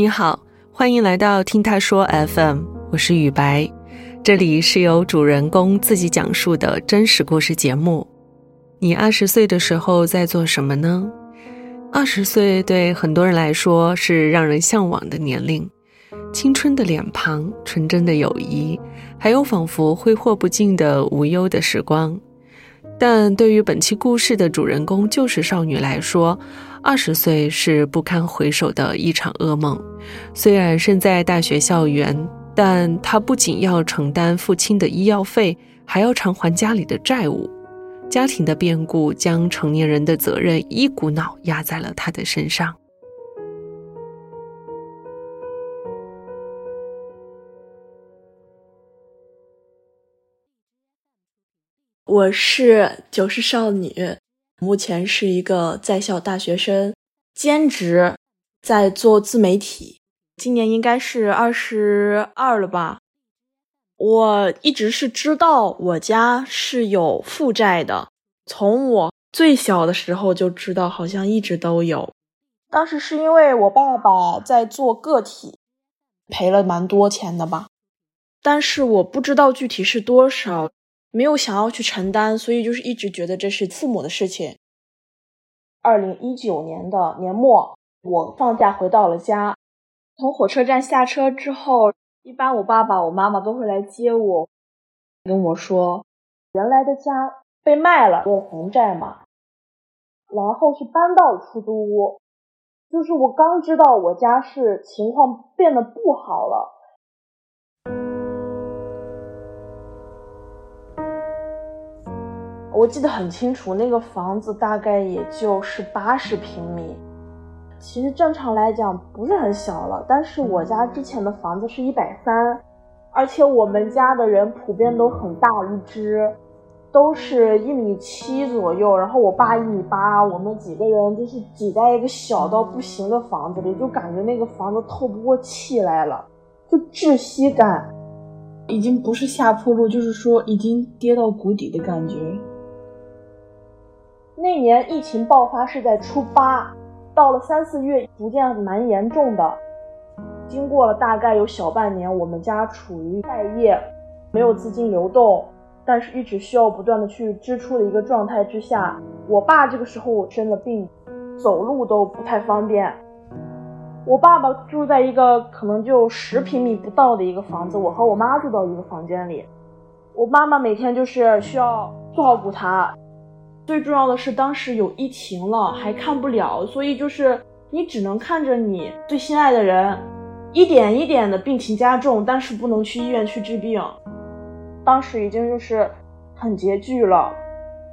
你好，欢迎来到听他说 FM，我是雨白，这里是由主人公自己讲述的真实故事节目。你二十岁的时候在做什么呢？二十岁对很多人来说是让人向往的年龄，青春的脸庞、纯真的友谊，还有仿佛挥霍不尽的无忧的时光。但对于本期故事的主人公就是少女来说，二十岁是不堪回首的一场噩梦。虽然身在大学校园，但她不仅要承担父亲的医药费，还要偿还家里的债务。家庭的变故将成年人的责任一股脑压在了他的身上。我是九世少女。目前是一个在校大学生，兼职在做自媒体，今年应该是二十二了吧。我一直是知道我家是有负债的，从我最小的时候就知道，好像一直都有。当时是因为我爸爸在做个体，赔了蛮多钱的吧，但是我不知道具体是多少。没有想要去承担，所以就是一直觉得这是父母的事情。二零一九年的年末，我放假回到了家，从火车站下车之后，一般我爸爸、我妈妈都会来接我，跟我说原来的家被卖了，有还债嘛，然后是搬到出租屋。就是我刚知道我家是情况变得不好了。我记得很清楚，那个房子大概也就是八十平米，其实正常来讲不是很小了。但是我家之前的房子是一百三，而且我们家的人普遍都很大一只，都是一米七左右。然后我爸一米八，我们几个人就是挤在一个小到不行的房子里，就感觉那个房子透不过气来了，就窒息感，已经不是下坡路，就是说已经跌到谷底的感觉。那年疫情爆发是在初八，到了三四月逐渐蛮严重的。经过了大概有小半年，我们家处于待业，没有资金流动，但是一直需要不断的去支出的一个状态之下，我爸这个时候生了病，走路都不太方便。我爸爸住在一个可能就十平米不到的一个房子，我和我妈住到一个房间里，我妈妈每天就是需要照顾他。最重要的是，当时有疫情了，还看不了，所以就是你只能看着你最心爱的人一点一点的病情加重，但是不能去医院去治病。当时已经就是很拮据了，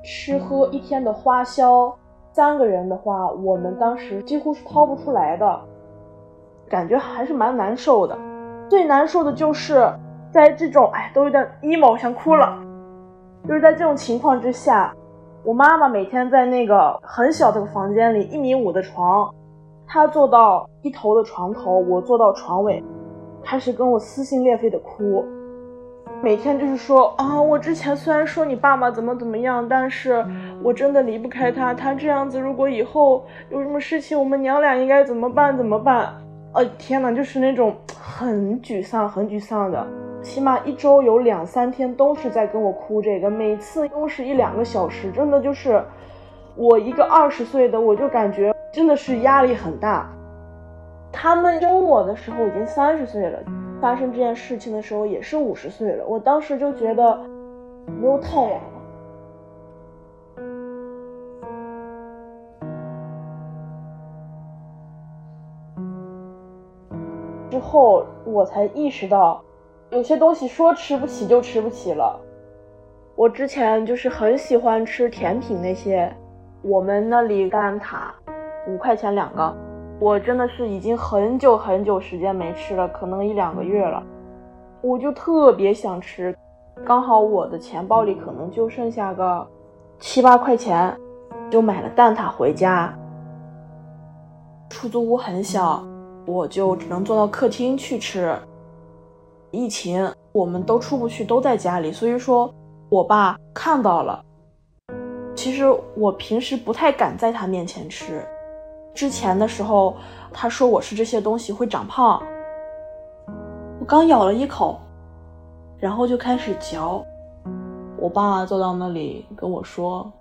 吃喝一天的花销，三个人的话，我们当时几乎是掏不出来的，感觉还是蛮难受的。最难受的就是在这种哎，都有点 emo，想哭了，就是在这种情况之下。我妈妈每天在那个很小的房间里，一米五的床，她坐到一头的床头，我坐到床尾，开始跟我撕心裂肺的哭。每天就是说啊，我之前虽然说你爸爸怎么怎么样，但是我真的离不开他。他这样子，如果以后有什么事情，我们娘俩应该怎么办？怎么办？呃，天呐，就是那种很沮丧、很沮丧的。起码一周有两三天都是在跟我哭这个，每次都是一两个小时，真的就是我一个二十岁的，我就感觉真的是压力很大。他们生我的时候已经三十岁了，发生这件事情的时候也是五十岁了，我当时就觉得没有太阳了。之后我才意识到。有些东西说吃不起就吃不起了。我之前就是很喜欢吃甜品那些，我们那里蛋挞五块钱两个，我真的是已经很久很久时间没吃了，可能一两个月了。我就特别想吃，刚好我的钱包里可能就剩下个七八块钱，就买了蛋挞回家。出租屋很小，我就只能坐到客厅去吃。疫情，我们都出不去，都在家里，所以说，我爸看到了。其实我平时不太敢在他面前吃，之前的时候，他说我吃这些东西会长胖。我刚咬了一口，然后就开始嚼。我爸坐到那里跟我说：“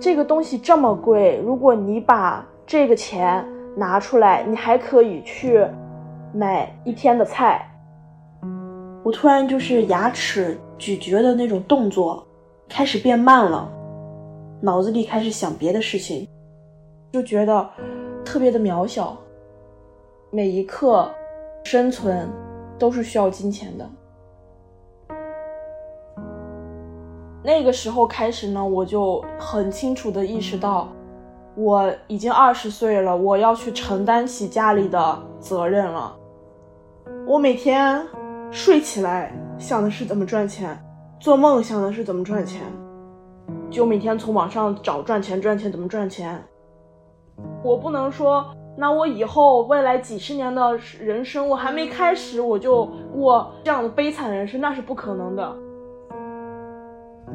这个东西这么贵，如果你把这个钱拿出来，你还可以去买一天的菜。”我突然就是牙齿咀嚼的那种动作开始变慢了，脑子里开始想别的事情。就觉得特别的渺小，每一刻生存都是需要金钱的。那个时候开始呢，我就很清楚的意识到，我已经二十岁了，我要去承担起家里的责任了。我每天睡起来想的是怎么赚钱，做梦想的是怎么赚钱，就每天从网上找赚钱，赚钱怎么赚钱。我不能说，那我以后未来几十年的人生，我还没开始，我就过这样的悲惨人生，那是不可能的。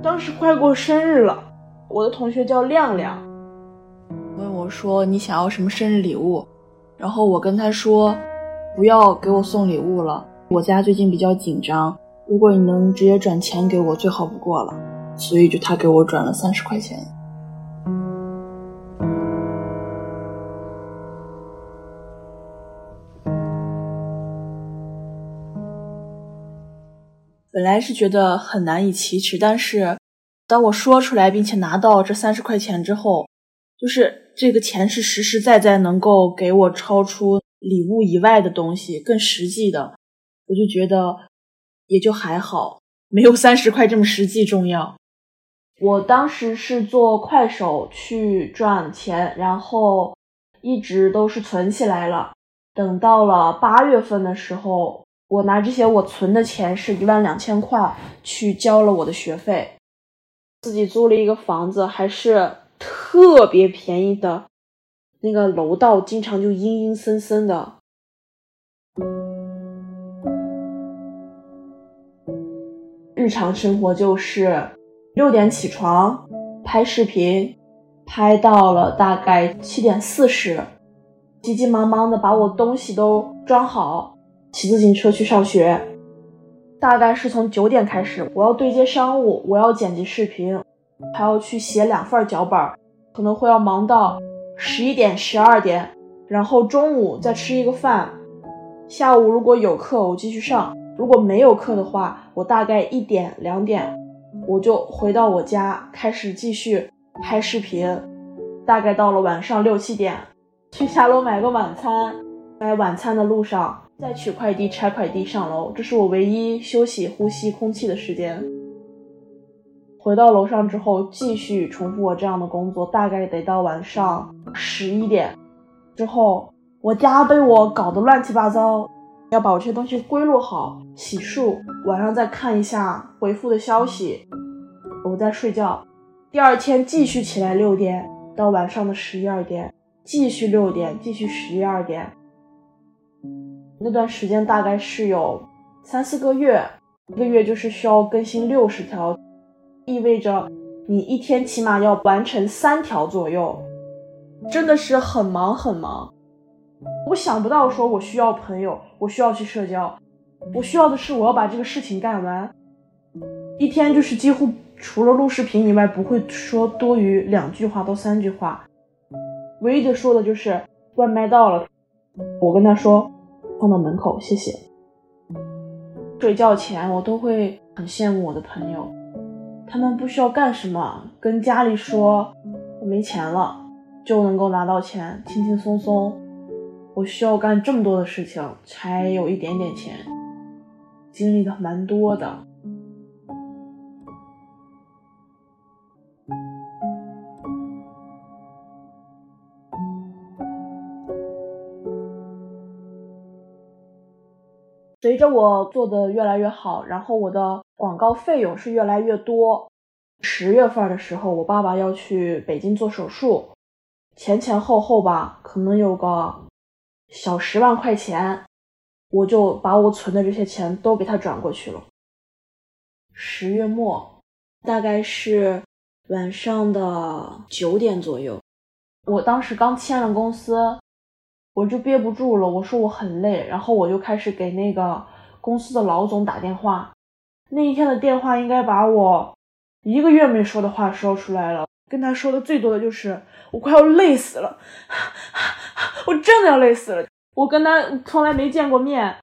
当时快过生日了，我的同学叫亮亮，问我说你想要什么生日礼物，然后我跟他说，不要给我送礼物了，我家最近比较紧张，如果你能直接转钱给我，最好不过了。所以就他给我转了三十块钱。本来是觉得很难以启齿，但是当我说出来并且拿到这三十块钱之后，就是这个钱是实实在在能够给我超出礼物以外的东西，更实际的，我就觉得也就还好，没有三十块这么实际重要。我当时是做快手去赚钱，然后一直都是存起来了，等到了八月份的时候。我拿这些我存的钱是一万两千块去交了我的学费，自己租了一个房子，还是特别便宜的，那个楼道经常就阴阴森森的。日常生活就是六点起床拍视频，拍到了大概七点四十，急急忙忙的把我东西都装好。骑自行车去上学，大概是从九点开始。我要对接商务，我要剪辑视频，还要去写两份脚本，可能会要忙到十一点、十二点。然后中午再吃一个饭，下午如果有课我继续上，如果没有课的话，我大概一点、两点我就回到我家开始继续拍视频。大概到了晚上六七点，去下楼买个晚餐，在晚餐的路上。再取快递、拆快递、上楼，这是我唯一休息、呼吸空气的时间。回到楼上之后，继续重复我这样的工作，大概得到晚上十一点之后，我家被我搞得乱七八糟，要把我这些东西归落好、洗漱，晚上再看一下回复的消息，我再睡觉。第二天继续起来，六点到晚上的十一二点，继续六点，继续十一二点。那段时间大概是有三四个月，一个月就是需要更新六十条，意味着你一天起码要完成三条左右，真的是很忙很忙。我想不到说我需要朋友，我需要去社交，我需要的是我要把这个事情干完。一天就是几乎除了录视频以外，不会说多于两句话到三句话，唯一的说的就是外卖到了，我跟他说。放到门口，谢谢。睡觉前我都会很羡慕我的朋友，他们不需要干什么，跟家里说我没钱了，就能够拿到钱，轻轻松松。我需要干这么多的事情才有一点点钱，经历的蛮多的。随着我做的越来越好，然后我的广告费用是越来越多。十月份的时候，我爸爸要去北京做手术，前前后后吧，可能有个小十万块钱，我就把我存的这些钱都给他转过去了。十月末，大概是晚上的九点左右，我当时刚签了公司，我就憋不住了，我说我很累，然后我就开始给那个公司的老总打电话。那一天的电话应该把我一个月没说的话说出来了，跟他说的最多的就是我快要累死了，我真的要累死了。我跟他从来没见过面，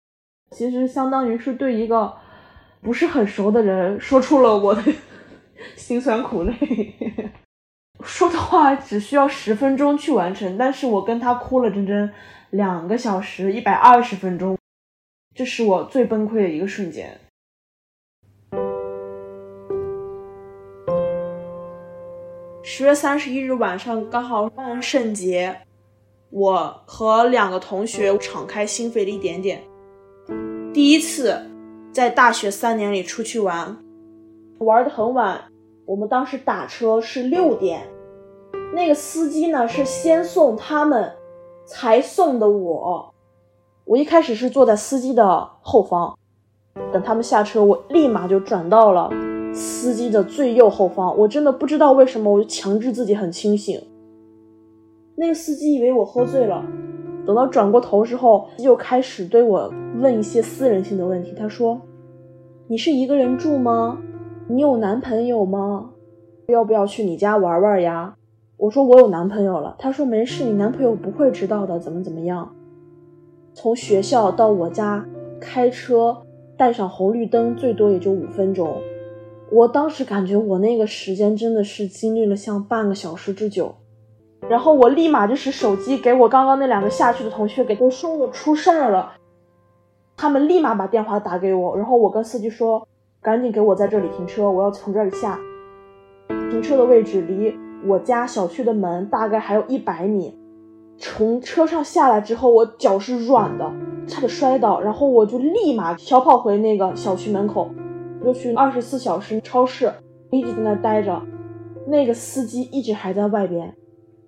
其实相当于是对一个不是很熟的人说出了我的 辛酸苦累。说的话只需要十分钟去完成，但是我跟他哭了整整两个小时，一百二十分钟，这是我最崩溃的一个瞬间。十月三十一日晚上，刚好万圣节，我和两个同学敞开心扉了一点点，第一次在大学三年里出去玩，玩的很晚。我们当时打车是六点，那个司机呢是先送他们，才送的我。我一开始是坐在司机的后方，等他们下车，我立马就转到了司机的最右后方。我真的不知道为什么，我就强制自己很清醒。那个司机以为我喝醉了，等到转过头之后，又开始对我问一些私人性的问题。他说：“你是一个人住吗？”你有男朋友吗？要不要去你家玩玩呀？我说我有男朋友了。他说没事，你男朋友不会知道的。怎么怎么样？从学校到我家开车带上红绿灯，最多也就五分钟。我当时感觉我那个时间真的是经历了像半个小时之久。然后我立马就是手机给我刚刚那两个下去的同学给都说我出事儿了，他们立马把电话打给我，然后我跟司机说。赶紧给我在这里停车，我要从这里下。停车的位置离我家小区的门大概还有一百米。从车上下来之后，我脚是软的，差点摔倒。然后我就立马小跑回那个小区门口，又去二十四小时超市，一直在那待着。那个司机一直还在外边，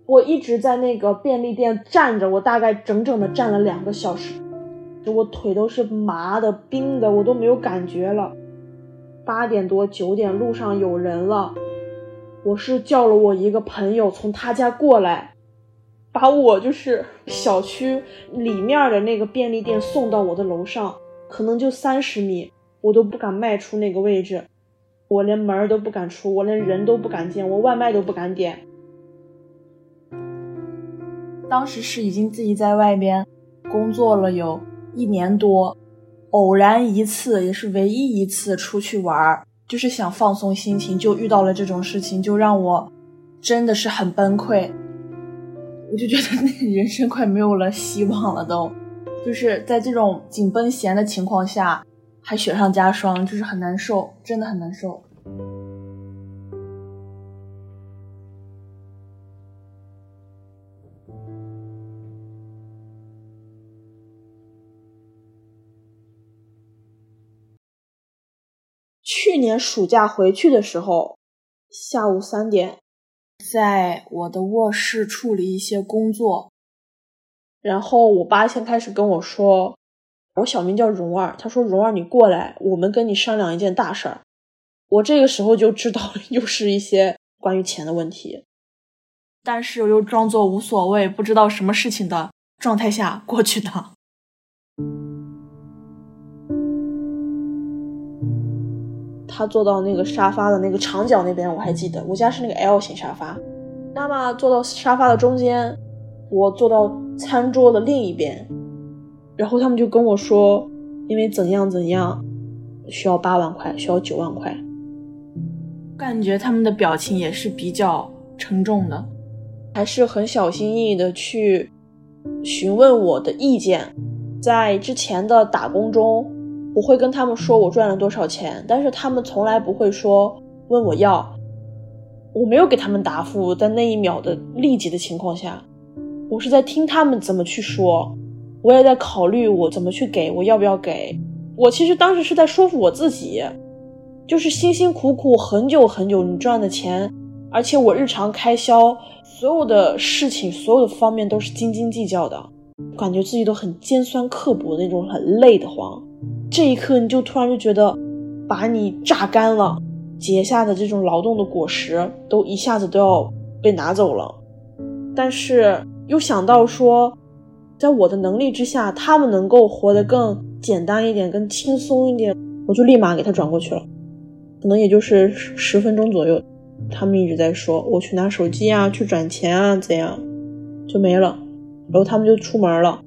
我一直在那个便利店站着，我大概整整的站了两个小时，就我腿都是麻的、冰的，我都没有感觉了。八点多九点，路上有人了。我是叫了我一个朋友从他家过来，把我就是小区里面的那个便利店送到我的楼上，可能就三十米，我都不敢迈出那个位置，我连门儿都不敢出，我连人都不敢见，我外卖都不敢点。当时是已经自己在外边工作了有一年多。偶然一次，也是唯一一次出去玩儿，就是想放松心情，就遇到了这种事情，就让我真的是很崩溃。我就觉得那人生快没有了希望了，都就是在这种紧绷弦的情况下，还雪上加霜，就是很难受，真的很难受。去年暑假回去的时候，下午三点，在我的卧室处理一些工作，然后我爸先开始跟我说，我小名叫蓉儿，他说蓉儿你过来，我们跟你商量一件大事儿。我这个时候就知道又是一些关于钱的问题，但是我又装作无所谓，不知道什么事情的状态下过去的。他坐到那个沙发的那个长角那边，我还记得，我家是那个 L 型沙发。妈妈坐到沙发的中间，我坐到餐桌的另一边。然后他们就跟我说，因为怎样怎样，需要八万块，需要九万块。感觉他们的表情也是比较沉重的，还是很小心翼翼的去询问我的意见。在之前的打工中。我会跟他们说我赚了多少钱，但是他们从来不会说问我要。我没有给他们答复，在那一秒的立即的情况下，我是在听他们怎么去说，我也在考虑我怎么去给，我要不要给。我其实当时是在说服我自己，就是辛辛苦苦很久很久你赚的钱，而且我日常开销所有的事情所有的方面都是斤斤计较的，感觉自己都很尖酸刻薄那种，很累的慌。这一刻，你就突然就觉得，把你榨干了，结下的这种劳动的果实，都一下子都要被拿走了。但是又想到说，在我的能力之下，他们能够活得更简单一点、更轻松一点，我就立马给他转过去了。可能也就是十分钟左右，他们一直在说我去拿手机啊，去转钱啊，怎样，就没了。然后他们就出门了。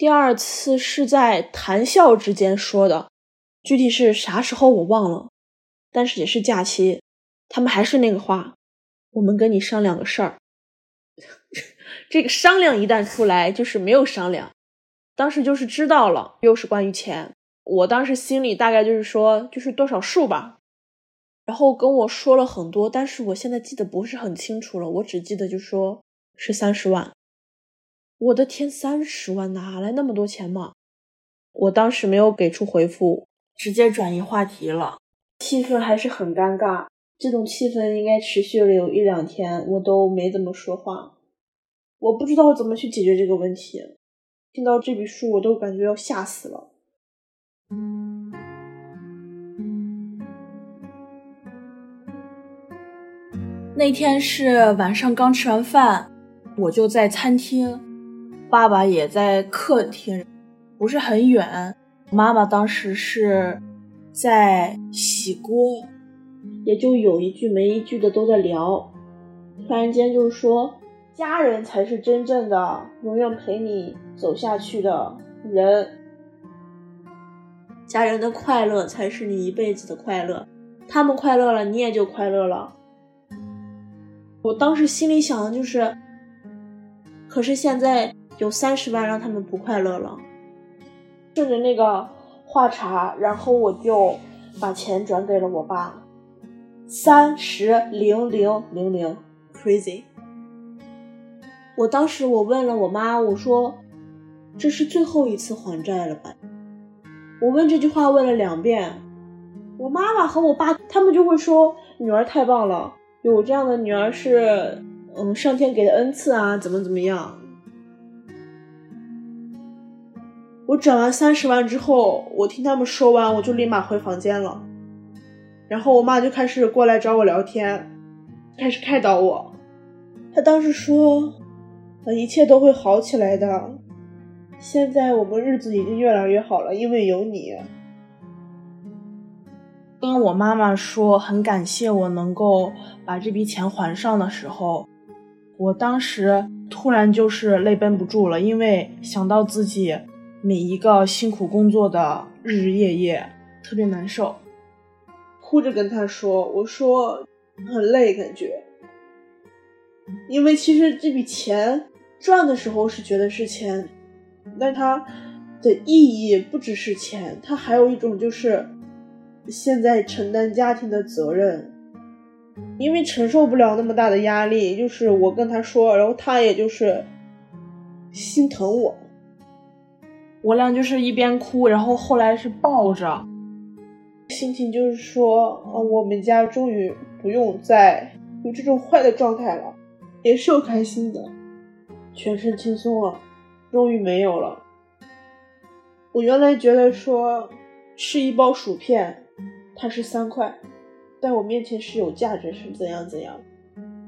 第二次是在谈笑之间说的，具体是啥时候我忘了，但是也是假期，他们还是那个话，我们跟你商量个事儿。这个商量一旦出来，就是没有商量。当时就是知道了，又是关于钱，我当时心里大概就是说，就是多少数吧，然后跟我说了很多，但是我现在记得不是很清楚了，我只记得就说是三十万。我的天，三十万哪来那么多钱嘛？我当时没有给出回复，直接转移话题了，气氛还是很尴尬。这种气氛应该持续了有一两天，我都没怎么说话。我不知道怎么去解决这个问题。听到这笔数，我都感觉要吓死了。那天是晚上刚吃完饭，我就在餐厅。爸爸也在客厅，不是很远。妈妈当时是在洗锅，也就有一句没一句的都在聊。突然间就是说，家人才是真正的永远陪你走下去的人，家人的快乐才是你一辈子的快乐，他们快乐了，你也就快乐了。我当时心里想的就是，可是现在。有三十万让他们不快乐了，顺着那个话茬，然后我就把钱转给了我爸，三十零零零零，crazy。我当时我问了我妈，我说这是最后一次还债了吧？我问这句话问了两遍，我妈妈和我爸他们就会说女儿太棒了，有这样的女儿是嗯上天给的恩赐啊，怎么怎么样。我转完三十万之后，我听他们说完，我就立马回房间了。然后我妈就开始过来找我聊天，开始开导我。她当时说：“一切都会好起来的。现在我们日子已经越来越好了，因为有你。”当我妈妈说很感谢我能够把这笔钱还上的时候，我当时突然就是泪奔不住了，因为想到自己。每一个辛苦工作的日日夜夜，特别难受，哭着跟他说：“我说很累，感觉，因为其实这笔钱赚的时候是觉得是钱，但它的意义不只是钱，它还有一种就是现在承担家庭的责任，因为承受不了那么大的压力，就是我跟他说，然后他也就是心疼我。”我俩就是一边哭，然后后来是抱着，心情就是说，啊，我们家终于不用再有这种坏的状态了，也是又开心的，全身轻松了，终于没有了。我原来觉得说吃一包薯片，它是三块，在我面前是有价值，是怎样怎样。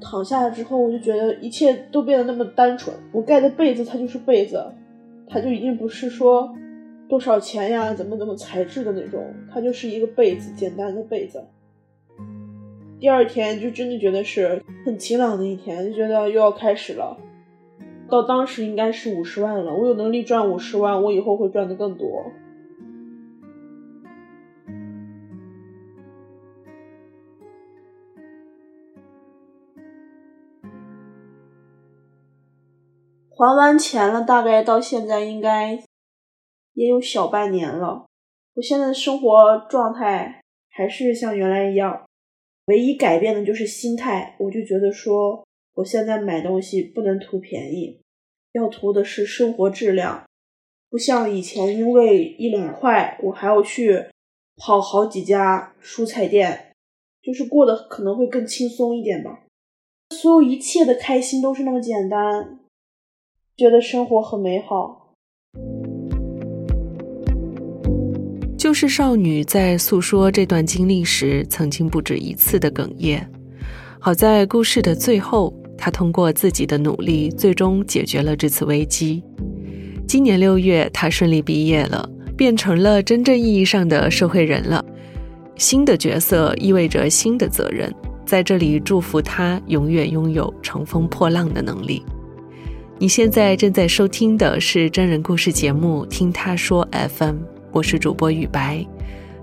躺下了之后，我就觉得一切都变得那么单纯，我盖的被子它就是被子。它就已经不是说多少钱呀，怎么怎么材质的那种，它就是一个被子，简单的被子。第二天就真的觉得是很晴朗的一天，就觉得又要开始了。到当时应该是五十万了，我有能力赚五十万，我以后会赚的更多。还完钱了，大概到现在应该也有小半年了。我现在的生活状态还是像原来一样，唯一改变的就是心态。我就觉得说，我现在买东西不能图便宜，要图的是生活质量。不像以前，因为一两块，我还要去跑好几家蔬菜店，就是过得可能会更轻松一点吧。所有一切的开心都是那么简单。觉得生活很美好。就是少女在诉说这段经历时，曾经不止一次的哽咽。好在故事的最后，她通过自己的努力，最终解决了这次危机。今年六月，她顺利毕业了，变成了真正意义上的社会人了。新的角色意味着新的责任，在这里祝福她永远拥有乘风破浪的能力。你现在正在收听的是真人故事节目《听他说 FM》，我是主播雨白。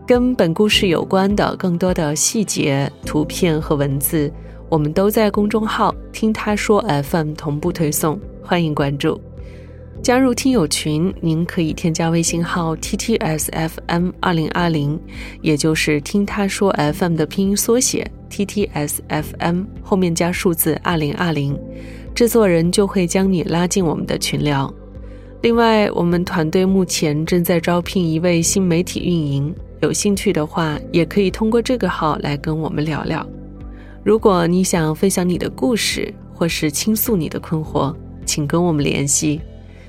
跟本故事有关的更多的细节、图片和文字，我们都在公众号“听他说 FM” 同步推送，欢迎关注。加入听友群，您可以添加微信号 “ttsfm 二零二零”，也就是“听他说 FM” 的拼音缩写 “ttsfm” 后面加数字二零二零。制作人就会将你拉进我们的群聊。另外，我们团队目前正在招聘一位新媒体运营，有兴趣的话，也可以通过这个号来跟我们聊聊。如果你想分享你的故事，或是倾诉你的困惑，请跟我们联系。